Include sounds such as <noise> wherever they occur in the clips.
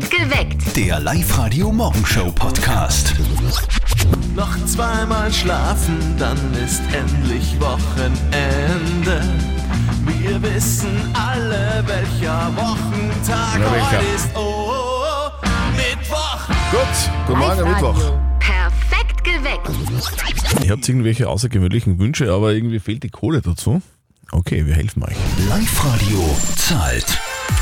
Geweckt. Der Live-Radio-Morgenshow-Podcast. Noch zweimal schlafen, dann ist endlich Wochenende. Wir wissen alle, welcher Wochentag Ja, welcher? heute ist. Oh, oh, oh, Mittwoch. Gut, guten Morgen, Mittwoch. Perfekt geweckt. Ihr habt irgendwelche außergewöhnlichen Wünsche, aber irgendwie fehlt die Kohle dazu. Okay, wir helfen euch. Live-Radio zahlt.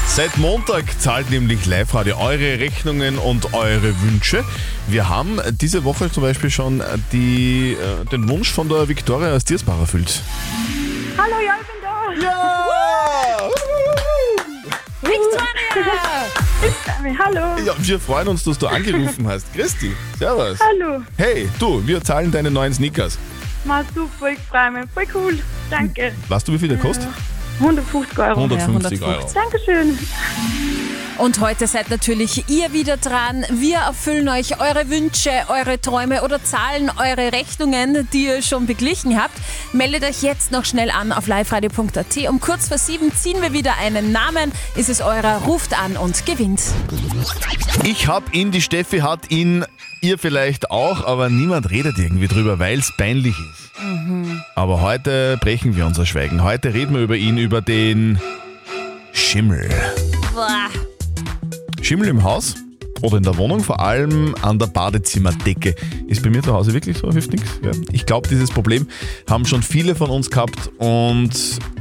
Seit Montag zahlt nämlich Live-Radio eure Rechnungen und eure Wünsche. Wir haben diese Woche zum Beispiel schon die, äh, den Wunsch von der Viktoria aus Diersbach erfüllt. Hallo, ja, ich bin da. Ja! Victoria! Hallo. ja! Wir freuen uns, dass du angerufen hast. Christi, servus. Hallo. Hey, du, wir zahlen deine neuen Sneakers. Mal super, ich freue mich. Voll cool. Danke. Weißt du, wie viel der kostet? 150 Euro. 150 Euro. Dankeschön. Und heute seid natürlich ihr wieder dran. Wir erfüllen euch eure Wünsche, eure Träume oder zahlen eure Rechnungen, die ihr schon beglichen habt. Meldet euch jetzt noch schnell an auf liveradio.at. Um kurz vor sieben ziehen wir wieder einen Namen. Ist es eurer, ruft an und gewinnt. Ich hab ihn, die Steffi hat ihn, ihr vielleicht auch, aber niemand redet irgendwie drüber, weil es peinlich ist. Aber heute brechen wir unser Schweigen. Heute reden wir über ihn, über den Schimmel. Boah. Schimmel im Haus oder in der Wohnung, vor allem an der Badezimmerdecke. Ist bei mir zu Hause wirklich so, hilft nichts. Ja. Ich glaube, dieses Problem haben schon viele von uns gehabt und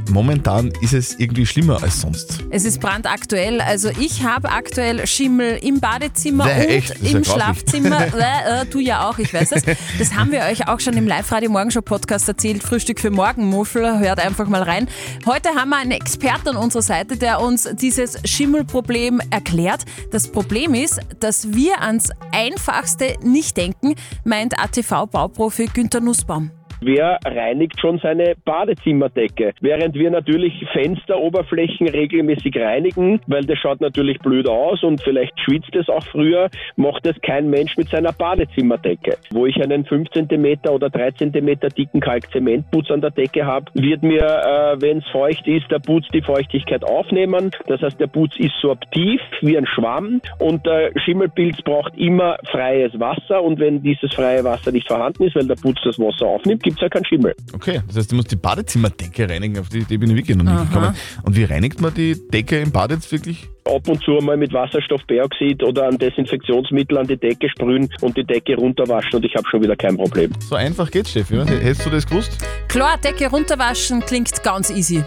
momentan ist es irgendwie schlimmer als sonst. Es ist brandaktuell. Also ich habe aktuell Schimmel im Badezimmer Bäh, und echt? Ja im. Schlafzimmer. <laughs> Bäh, äh, du ja auch, ich weiß es. Das haben wir euch auch schon im Live-Radio-Morgenshow-Podcast erzählt. Frühstück für Morgenmuffel. Hört einfach mal rein. Heute haben wir einen Experten an unserer Seite, der uns dieses Schimmelproblem erklärt. Das Problem ist, dass wir ans Einfachste nicht denken, meint ATV-Bauprofi Günther Nussbaum. Wer reinigt schon seine Badezimmerdecke? Während wir natürlich Fensteroberflächen regelmäßig reinigen, weil das schaut natürlich blöd aus und vielleicht schwitzt es auch früher, macht es kein Mensch mit seiner Badezimmerdecke. Wo ich einen 5 cm oder 3 cm dicken Kalkzementputz an der Decke habe, wird mir, äh, wenn es feucht ist, der Putz die Feuchtigkeit aufnehmen. Das heißt, der Putz ist sorptiv wie ein Schwamm und der Schimmelpilz braucht immer freies Wasser und wenn dieses freie Wasser nicht vorhanden ist, weil der Putz das Wasser aufnimmt, gibt es ja keinen Schimmel. Okay, das heißt, du musst die Badezimmerdecke reinigen, auf die Idee bin ich wirklich noch nicht gekommen. Und wie reinigt man die Decke im Bad jetzt wirklich? Ab und zu mal mit Wasserstoffperoxid oder ein Desinfektionsmittel an die Decke sprühen und die Decke runterwaschen und ich habe schon wieder kein Problem. So einfach geht's, Steffi? Hättest du das gewusst? Klar, Decke runterwaschen klingt ganz easy.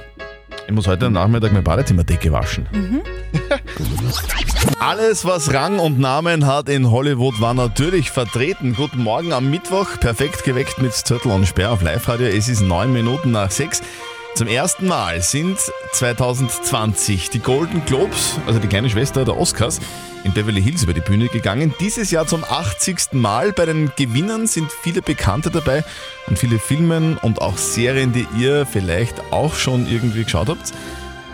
Ich muss heute am Nachmittag meine Badezimmerdecke waschen. <laughs> Alles, was Rang und Namen hat in Hollywood, war natürlich vertreten. Guten Morgen am Mittwoch, perfekt geweckt mit Zettel und Sperr auf Live-Radio. Es ist neun Minuten nach sechs. Zum ersten Mal sind 2020 die Golden Globes, also die kleine Schwester der Oscars, in Beverly Hills über die Bühne gegangen. Dieses Jahr zum 80. Mal. Bei den Gewinnern sind viele Bekannte dabei und viele Filmen und auch Serien, die ihr vielleicht auch schon irgendwie geschaut habt.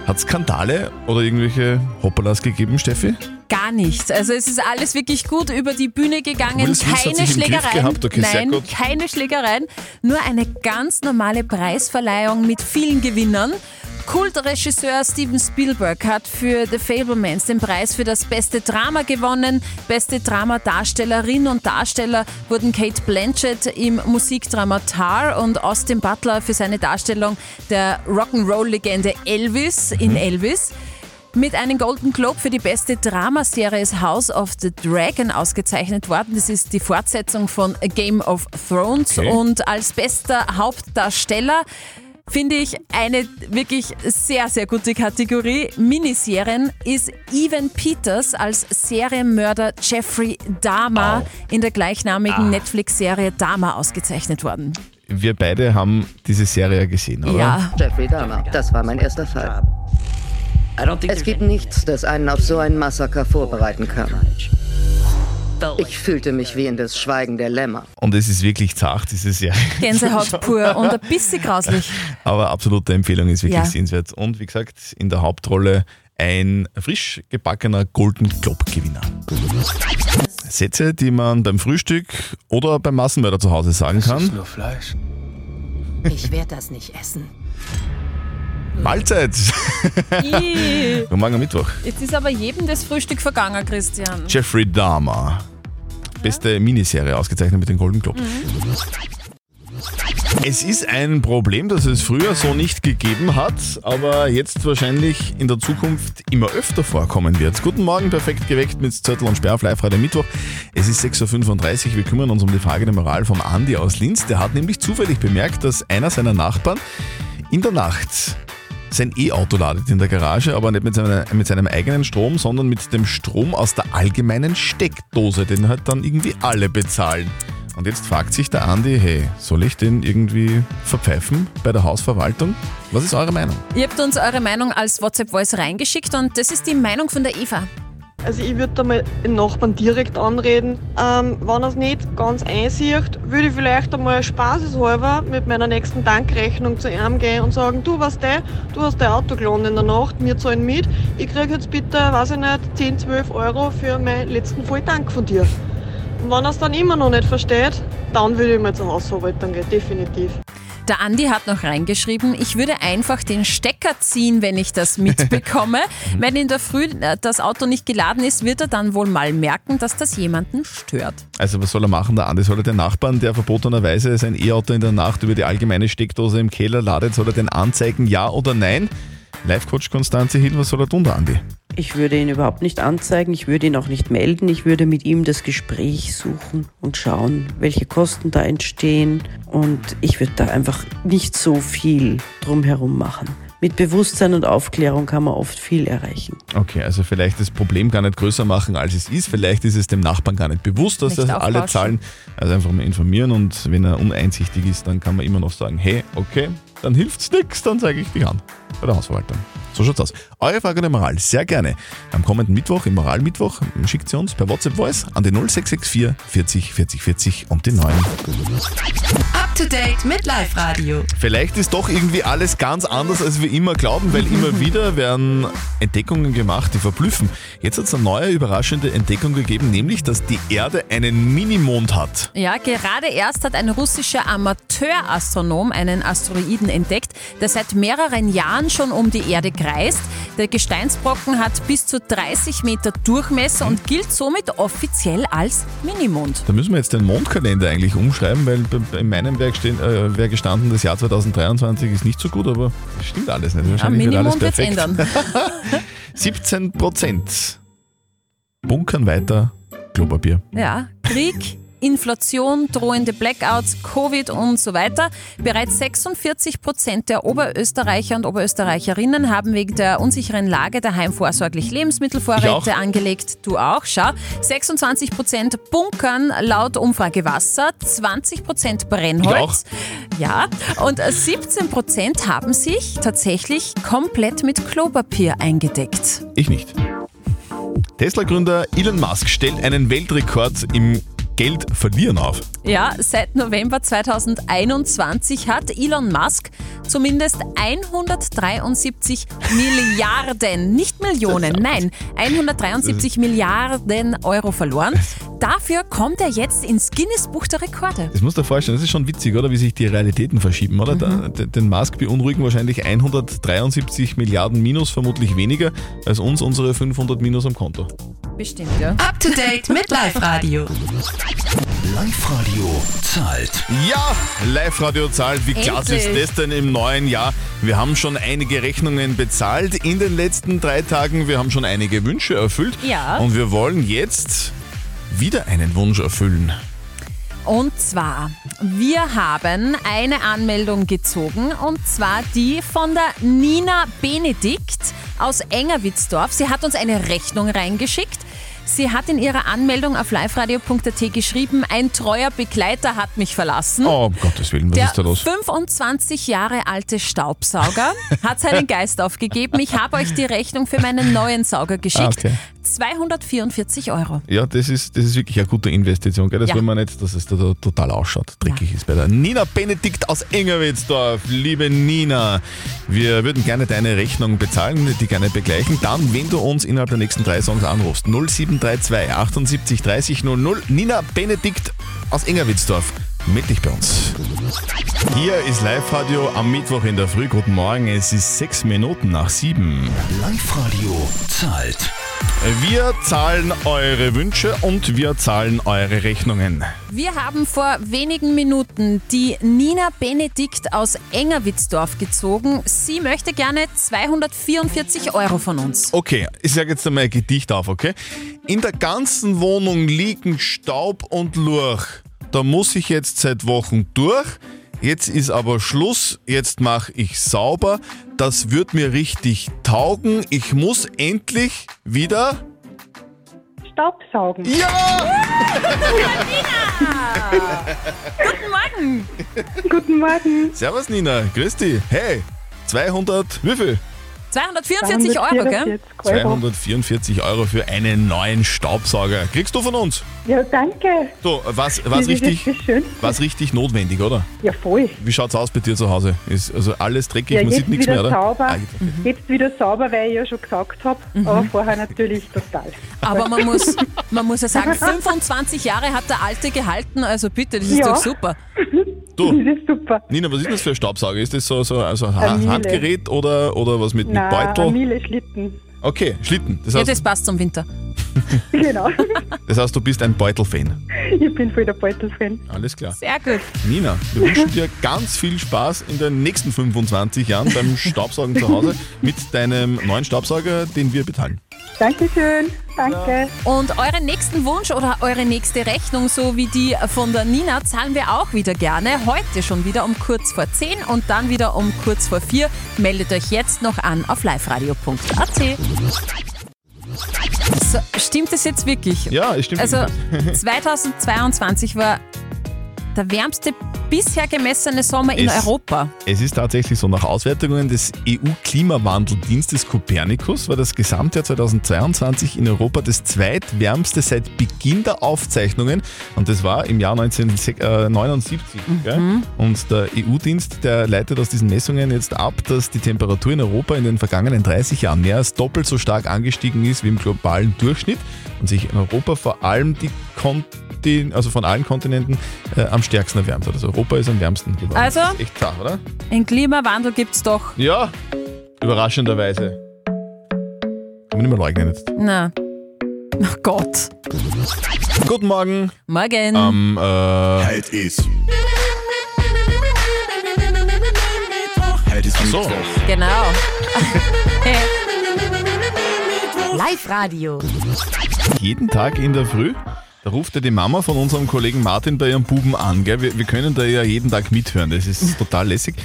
Hat Skandale oder irgendwelche Hoppalas gegeben, Steffi? Gar nichts. Also es ist alles wirklich gut über die Bühne gegangen. Will Smith hat keine sich im Griff Schlägereien. gehabt. Okay, sehr Nein, gut. keine Schlägereien. Nur eine ganz normale Preisverleihung mit vielen Gewinnern. Kultregisseur Steven Spielberg hat für The Fablemans den Preis für das beste Drama gewonnen. Beste Dramadarstellerin und Darsteller wurden Kate Blanchett im Musikdrama Tar und Austin Butler für seine Darstellung der Rock'n'Roll-Legende Elvis in Elvis. Mit einem Golden Globe für die beste Dramaserie ist House of the Dragon ausgezeichnet worden. Das ist die Fortsetzung von A Game of Thrones. Okay. Und als bester Hauptdarsteller finde ich eine wirklich sehr, sehr gute Kategorie. Miniserien ist Evan Peters als Serienmörder Jeffrey Dahmer in der gleichnamigen Netflix-Serie Dahmer ausgezeichnet worden. Wir beide haben diese Serie gesehen, oder? Ja, Jeffrey Dahmer. Das war mein erster Fall. Es gibt nichts, das einen auf so ein Massaker vorbereiten kann. Ich fühlte mich wie in das Schweigen der Lämmer. Und es ist wirklich zart, diese Serie. <laughs> Gänsehaut pur und ein bisschen grauslich. Aber absolute Empfehlung ist wirklich Ja. sehenswert. Und wie gesagt, in der Hauptrolle ein frisch gebackener Golden Globe-Gewinner. Sätze, die man beim Frühstück oder beim Massenmörder zu Hause sagen kann. Nur Fleisch. Ich werde das nicht essen. Mahlzeit. Guten Morgen am Mittwoch. Jetzt ist aber jedem das Frühstück vergangen, Christian. Jeffrey Dahmer. Beste Miniserie ausgezeichnet mit den Golden Globe. Es ist ein Problem, das es früher so nicht gegeben hat, aber jetzt wahrscheinlich in der Zukunft immer öfter vorkommen wird. Guten Morgen, perfekt geweckt mit Zettel und Sperr auf live heute Mittwoch. Es ist 6.35 Uhr, wir kümmern uns um die Frage der Moral vom Andi aus Linz. Der hat nämlich zufällig bemerkt, dass einer seiner Nachbarn in der Nacht sein E-Auto ladet in der Garage, aber nicht mit, seiner, mit seinem eigenen Strom, sondern mit dem Strom aus der allgemeinen Steckdose, den halt dann irgendwie alle bezahlen. Und jetzt fragt sich der Andi, hey, soll ich den irgendwie verpfeifen bei der Hausverwaltung? Was ist eure Meinung? Ihr habt uns eure Meinung als WhatsApp-Voice reingeschickt und das ist die Meinung von der Eva. Also ich würde da mal den Nachbarn direkt anreden. Ähm, wenn er es nicht ganz einsieht, würde ich vielleicht einmal spaßeshalber mit meiner nächsten Tankrechnung zu ihm gehen und sagen, du was der, du hast dein Auto geladen in der Nacht, wir zahlen mit. Ich kriege jetzt bitte, weiß ich nicht, 10, 12 Euro für meinen letzten Volltank von dir. Und wenn er es dann immer noch nicht versteht, dann würde ich mal zur Hausverwaltung gehen, definitiv. Der Andi hat noch reingeschrieben, ich würde einfach den Stecker ziehen, wenn ich das mitbekomme. <laughs> wenn in der Früh äh, das Auto nicht geladen ist, wird er dann wohl mal merken, dass das jemanden stört. Also was soll er machen, der Andi? Soll er den Nachbarn, der verbotenerweise sein E-Auto in der Nacht über die allgemeine Steckdose im Keller ladet, soll er den anzeigen, ja oder nein? Live-Coach Konstanze Hill, was soll er tun, der Andi? Ich würde ihn überhaupt nicht anzeigen, ich würde ihn auch nicht melden, ich würde mit ihm das Gespräch suchen und schauen, welche Kosten da entstehen und ich würde da einfach nicht so viel drumherum machen. Mit Bewusstsein und Aufklärung kann man oft viel erreichen. Okay, also vielleicht das Problem gar nicht größer machen, als es ist. Vielleicht ist es dem Nachbarn gar nicht bewusst, dass Nicht das alle zahlen. Also einfach mal informieren und wenn er uneinsichtig ist, dann kann man immer noch sagen, hey, okay, dann hilft's nix, dann zeige ich dich an bei der Hausverwaltung. So schaut's aus. Eure Frage der Moral, sehr gerne. Am kommenden Mittwoch, im Moralmittwoch, schickt sie uns per WhatsApp Voice an die 0664 40 40 40 und die 9. Up to date mit Live Radio. Vielleicht ist doch irgendwie alles ganz anders, als wir immer glauben, weil immer wieder werden Entdeckungen gemacht, die verblüffen. Jetzt hat es eine neue überraschende Entdeckung gegeben, nämlich, dass die Erde einen Minimond hat. Ja, gerade erst hat ein russischer Amateurastronom einen Asteroiden entdeckt, der seit mehreren Jahren schon um die Erde kreist. Der Gesteinsbrocken hat bis zu 30 Meter Durchmesser und gilt somit offiziell als Minimond. Da müssen wir jetzt den Mondkalender eigentlich umschreiben, weil bei- in meinem Werk stehen, äh, wäre gestanden, das Jahr 2023 ist nicht so gut, aber das stimmt alles nicht. Am Wahrscheinlich alles Minimond wird es perfekt. ändern. <laughs> 17 Prozent bunkern weiter Klopapier. Ja, Krieg, Inflation, drohende Blackouts, Covid und so weiter. Bereits 46 Prozent der Oberösterreicher und Oberösterreicherinnen haben wegen der unsicheren Lage daheim vorsorglich Ich Lebensmittelvorräte angelegt. Du auch, schau. 26 Prozent bunkern laut Umfrage Wasser, 20 Prozent Brennholz. Ja, und 17 Prozent haben sich tatsächlich komplett mit Klopapier eingedeckt. Ich nicht. Tesla-Gründer Elon Musk stellt einen Weltrekord im Geld verlieren auf. Ja, seit November 2021 hat Elon Musk zumindest 173 Milliarden, nicht Millionen, nein, 173 Milliarden Euro verloren. Dafür kommt er jetzt ins Guinness-Buch der Rekorde. Das musst du dir vorstellen, das ist schon witzig, oder? Wie sich die Realitäten verschieben, oder? Da, d- den Musk beunruhigen wahrscheinlich 173 Milliarden Minus, vermutlich weniger, als uns unsere 500 Minus am Konto. Bestimmt, ja. Up to date mit Live Radio. Live-Radio zahlt. Ja, Live-Radio zahlt. Wie klasse ist das denn im neuen Jahr? Wir haben schon einige Rechnungen bezahlt in den letzten drei Tagen. Wir haben schon einige Wünsche erfüllt. Ja. Und wir wollen jetzt wieder einen Wunsch erfüllen. Und zwar, wir haben eine Anmeldung gezogen und zwar die von der Nina Benedikt aus Engerwitzdorf. Sie hat uns eine Rechnung reingeschickt. Sie hat in ihrer Anmeldung auf liveradio.at geschrieben, ein treuer Begleiter hat mich verlassen. Oh, um Gottes Willen, was Der ist da los? 25 Jahre alte Staubsauger hat seinen <laughs> Geist aufgegeben. Ich habe euch die Rechnung für meinen neuen Sauger geschickt. Ah, okay. 244 Euro. Ja, das ist, das ist wirklich eine gute Investition. Gell? Das Ja. will man nicht, dass es da, da total ausschaut, dreckig ist bei der Nina Benedikt aus Engerwitzdorf. Liebe Nina, wir würden gerne deine Rechnung bezahlen, die gerne begleichen. Dann, wenn du uns innerhalb der nächsten drei Songs anrufst, 0732 78 30 00. Nina Benedikt aus Engerwitzdorf. meld dich bei uns. Hier ist Live-Radio am Mittwoch in der Früh. Guten Morgen, es ist sechs Minuten nach sieben. Live-Radio zahlt. Wir zahlen eure Wünsche und wir zahlen eure Rechnungen. Wir haben vor wenigen Minuten die Nina Benedikt aus Engerwitzdorf gezogen. Sie möchte gerne 244 Euro von uns. Okay, ich sage jetzt einmal ein Gedicht auf, okay? In der ganzen Wohnung liegen Staub und Lurch. Da muss ich jetzt seit Wochen durch. Jetzt ist aber Schluss, jetzt mache ich sauber. Das wird mir richtig taugen. Ich muss endlich wieder. Staubsaugen. Ja! Guten Morgen! Guten Morgen. Servus Nina, grüß dich. Hey, 200, wie viel? 244 Euro, gell? 244 Euro für einen neuen Staubsauger. Kriegst du von uns? Ja, danke. So, was, was, richtig, was richtig notwendig, oder? Ja, voll. Wie schaut's aus bei dir zu Hause? Ist also alles dreckig, Ja, man jetzt sieht nichts mehr, oder? sauber. Ah, jetzt- Mhm. Jetzt wieder sauber, weil ich ja schon gesagt habe. Aber vorher natürlich total. Aber man <laughs> muss, man muss ja sagen, 25 Jahre hat der Alte gehalten, also bitte, das ist Ja. doch super. Du, Das ist super. Nina, was ist das für ein Staubsauger? Ist das so, so also ein Ha- Ein Miele. Handgerät oder, oder was mit, mit Nein, Beutel? Miele Schlitten. Okay, Schlitten. Das Ja, heißt, das passt zum Winter. <laughs> Genau. das heißt, du bist ein Beutel-Fan. Ich bin voll der Beutel-Fan. Alles klar. Sehr gut. Nina, wir wünschen dir ganz viel Spaß in den nächsten 25 Jahren beim Staubsaugen zu Hause mit deinem neuen Staubsauger, den wir bezahlen. Dankeschön. Danke. Und euren nächsten Wunsch oder eure nächste Rechnung, so wie die von der Nina, zahlen wir auch wieder gerne. Heute schon wieder um kurz vor 10 und dann wieder um kurz vor 4. Meldet euch jetzt noch an auf liveradio.at. So, stimmt es jetzt wirklich? Ja, es stimmt. Also 2022 <laughs> war der wärmste bisher gemessene Sommer in Es- Europa. Es ist tatsächlich so, nach Auswertungen des EU-Klimawandeldienstes Copernicus war das Gesamtjahr 2022 in Europa das zweitwärmste seit Beginn der Aufzeichnungen und das war im Jahr 1979. Gell? Und der EU-Dienst, der leitet aus diesen Messungen jetzt ab, dass die Temperatur in Europa in den vergangenen 30 Jahren mehr als doppelt so stark angestiegen ist wie im globalen Durchschnitt und sich in Europa vor allem die Kontin also von allen Kontinenten äh, am stärksten erwärmt hat. Also Europa ist am wärmsten geworden. Also? Echt klar, oder? Ein Klimawandel gibt es doch. Ja, überraschenderweise. Kann man nicht mehr leugnen jetzt. Na. Ach Gott. Guten Morgen. Morgen. Am äh, Halt ist. Halt ist so. Mittwoch. Genau. <laughs> Live-Radio. jeden Tag in der Früh. Da ruft ja die Mama von unserem Kollegen Martin bei ihrem Buben an. Gell? Wir, wir können da ja jeden Tag mithören. Das ist total lässig.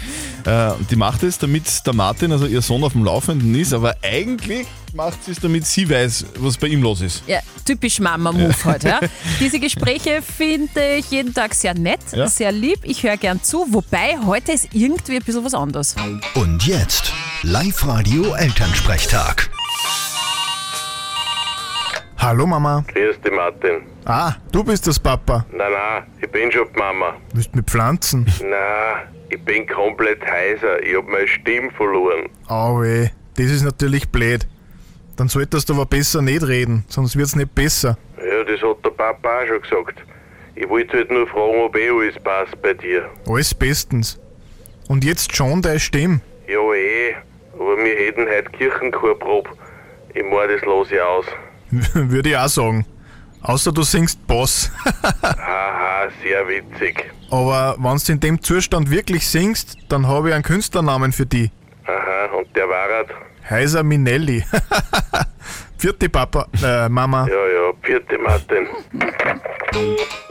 Äh, die macht es, damit der Martin, also ihr Sohn, auf dem Laufenden ist. Aber eigentlich macht sie es, damit sie weiß, was bei ihm los ist. Ja, typisch Mama-Move heute. Ja. <laughs> Diese Gespräche finde ich jeden Tag sehr nett, Ja. sehr lieb. Ich höre gern zu, wobei heute ist irgendwie ein bisschen was anderes. Und jetzt Live-Radio Elternsprechtag. Hallo Mama. Grüß dich, Martin. Ah, du bist das Papa. Nein, nein, ich bin schon die Mama. Willst mit Pflanzen? Nein, ich bin komplett heiser. Ich hab meine Stimme verloren. Au weh, das ist natürlich blöd. Dann solltest du aber besser nicht reden, sonst wird's nicht besser. Ja, das hat der Papa auch schon gesagt. Ich wollte halt nur fragen, ob eh alles passt bei dir. Alles bestens. Und jetzt schon deine Stimme. Ja, eh. Aber wir hätten heute Kirchenchorprobe. Ich mein, das ich aus. <laughs> Würde ich auch sagen. Außer du singst Boss. <laughs> Haha, sehr witzig. Aber wenn du in dem Zustand wirklich singst, dann habe ich einen Künstlernamen für die. Aha, und der war halt. Heiser Minelli. <laughs> Vierte Papa, äh, Mama. Ja, ja, vierte Martin.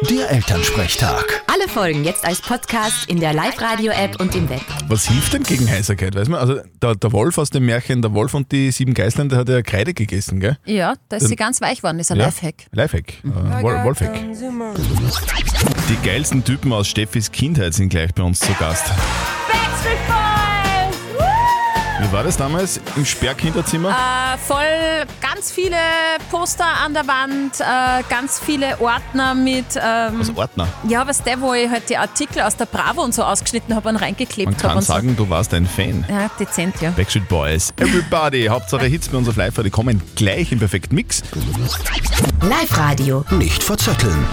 Der Elternsprechtag. Alle Folgen jetzt als Podcast in der Live-Radio-App und im Web. Was hilft denn gegen Heiserkeit? Weiß man? Also der, der Wolf aus dem Märchen, der Wolf und die sieben Geißlein, der hat ja Kreide gegessen, gell? Ja, da ist sie ganz weich geworden, ist ein Ja. Lifehack. Lifehack. Äh, Wol Wolfhack. Die geilsten Typen aus Steffis Kindheit sind gleich bei uns zu Gast. Wie war das damals im Sperrkinderzimmer? Äh, voll ganz viele Poster an der Wand, äh, ganz viele Ordner mit. Ähm, Also Ordner. ja, was der, wo ich halt die Artikel aus der Bravo und so ausgeschnitten habe und reingeklebt Man habe. kann und so. sagen, du warst ein Fan. Ja, dezent, ja. Backstreet Boys, Everybody, <laughs> Hauptsache Hits bei uns auf live die kommen gleich im perfekten Mix. Live-Radio. Nicht verzetteln.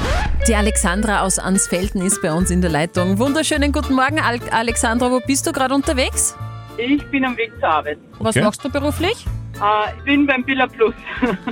Die Alexandra aus Ansfelden ist bei uns in der Leitung. Wunderschönen guten Morgen, Al Alexandra. Wo bist du gerade unterwegs? Ich bin am Weg zur Arbeit. Was Okay. machst du beruflich? Äh, ich bin beim Billa Plus.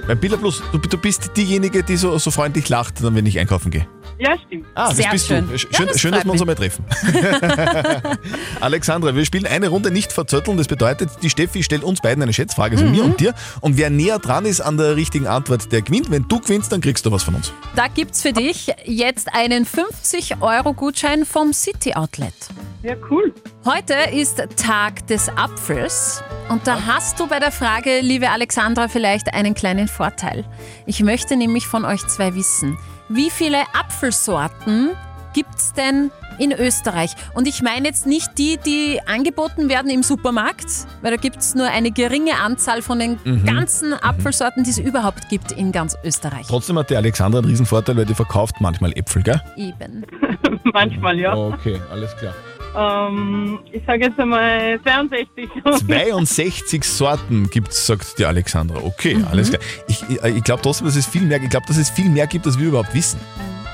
Beim Billa Plus, du, du bist diejenige, die so, so freundlich lacht, dann, wenn ich einkaufen gehe. Ja, stimmt. Ah, Sehr das bist schön. du. Ja, Schön, das schön dass wir uns einmal treffen. <laughs> Alexandra, wir spielen eine Runde nicht verzötteln. Das bedeutet, die Steffi stellt uns beiden eine Schätzfrage, also Mhm. mir und dir. Und wer näher dran ist an der richtigen Antwort, der gewinnt. Wenn du gewinnst, dann kriegst du was von uns. Da gibt's für dich jetzt einen 50-Euro-Gutschein vom City Outlet. Ja, cool. Heute ist Tag des Apfels und da hast du bei der Frage, liebe Alexandra, vielleicht einen kleinen Vorteil. Ich möchte nämlich von euch zwei wissen, wie viele Apfelsorten gibt's denn in Österreich? Und ich meine jetzt nicht die, die angeboten werden im Supermarkt, weil da gibt's nur eine geringe Anzahl von den Mhm. ganzen Apfelsorten, die es überhaupt gibt in ganz Österreich. Trotzdem hat die Alexandra einen Riesenvorteil, weil die verkauft manchmal Äpfel, gell? Eben. <laughs> Manchmal, ja. Okay, alles klar. Ähm, ich sage jetzt einmal 62. 62 <laughs> Sorten gibt's, sagt die Alexandra. Okay, Mhm. alles klar. Ich, ich, ich glaube trotzdem, dass es viel mehr, ich glaube, dass es viel mehr gibt, als wir überhaupt wissen.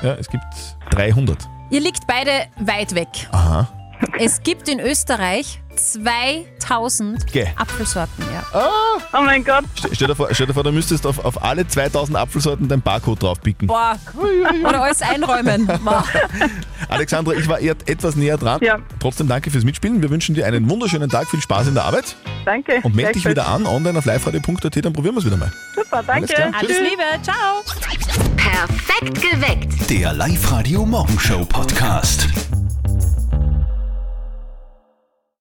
Ja, es gibt 300. Ihr liegt beide weit weg. Aha. Es gibt in Österreich 2000 Geh. Apfelsorten, ja. Oh mein Gott. Stell, stell, dir vor, stell dir vor, du müsstest auf, auf alle 2000 Apfelsorten dein Barcode draufpicken. Boah, oder alles einräumen. <laughs> Boah. Alexandra, ich war eher etwas näher dran. Ja. Trotzdem danke fürs Mitspielen. Wir wünschen dir einen wunderschönen Tag, viel Spaß in der Arbeit Danke. und melde dich wieder an online auf liveradio.at, dann probieren wir es wieder mal. Super, Alles danke. klar. Alles. Liebe, ciao. Perfekt geweckt. Der Live-Radio Morgenshow Podcast.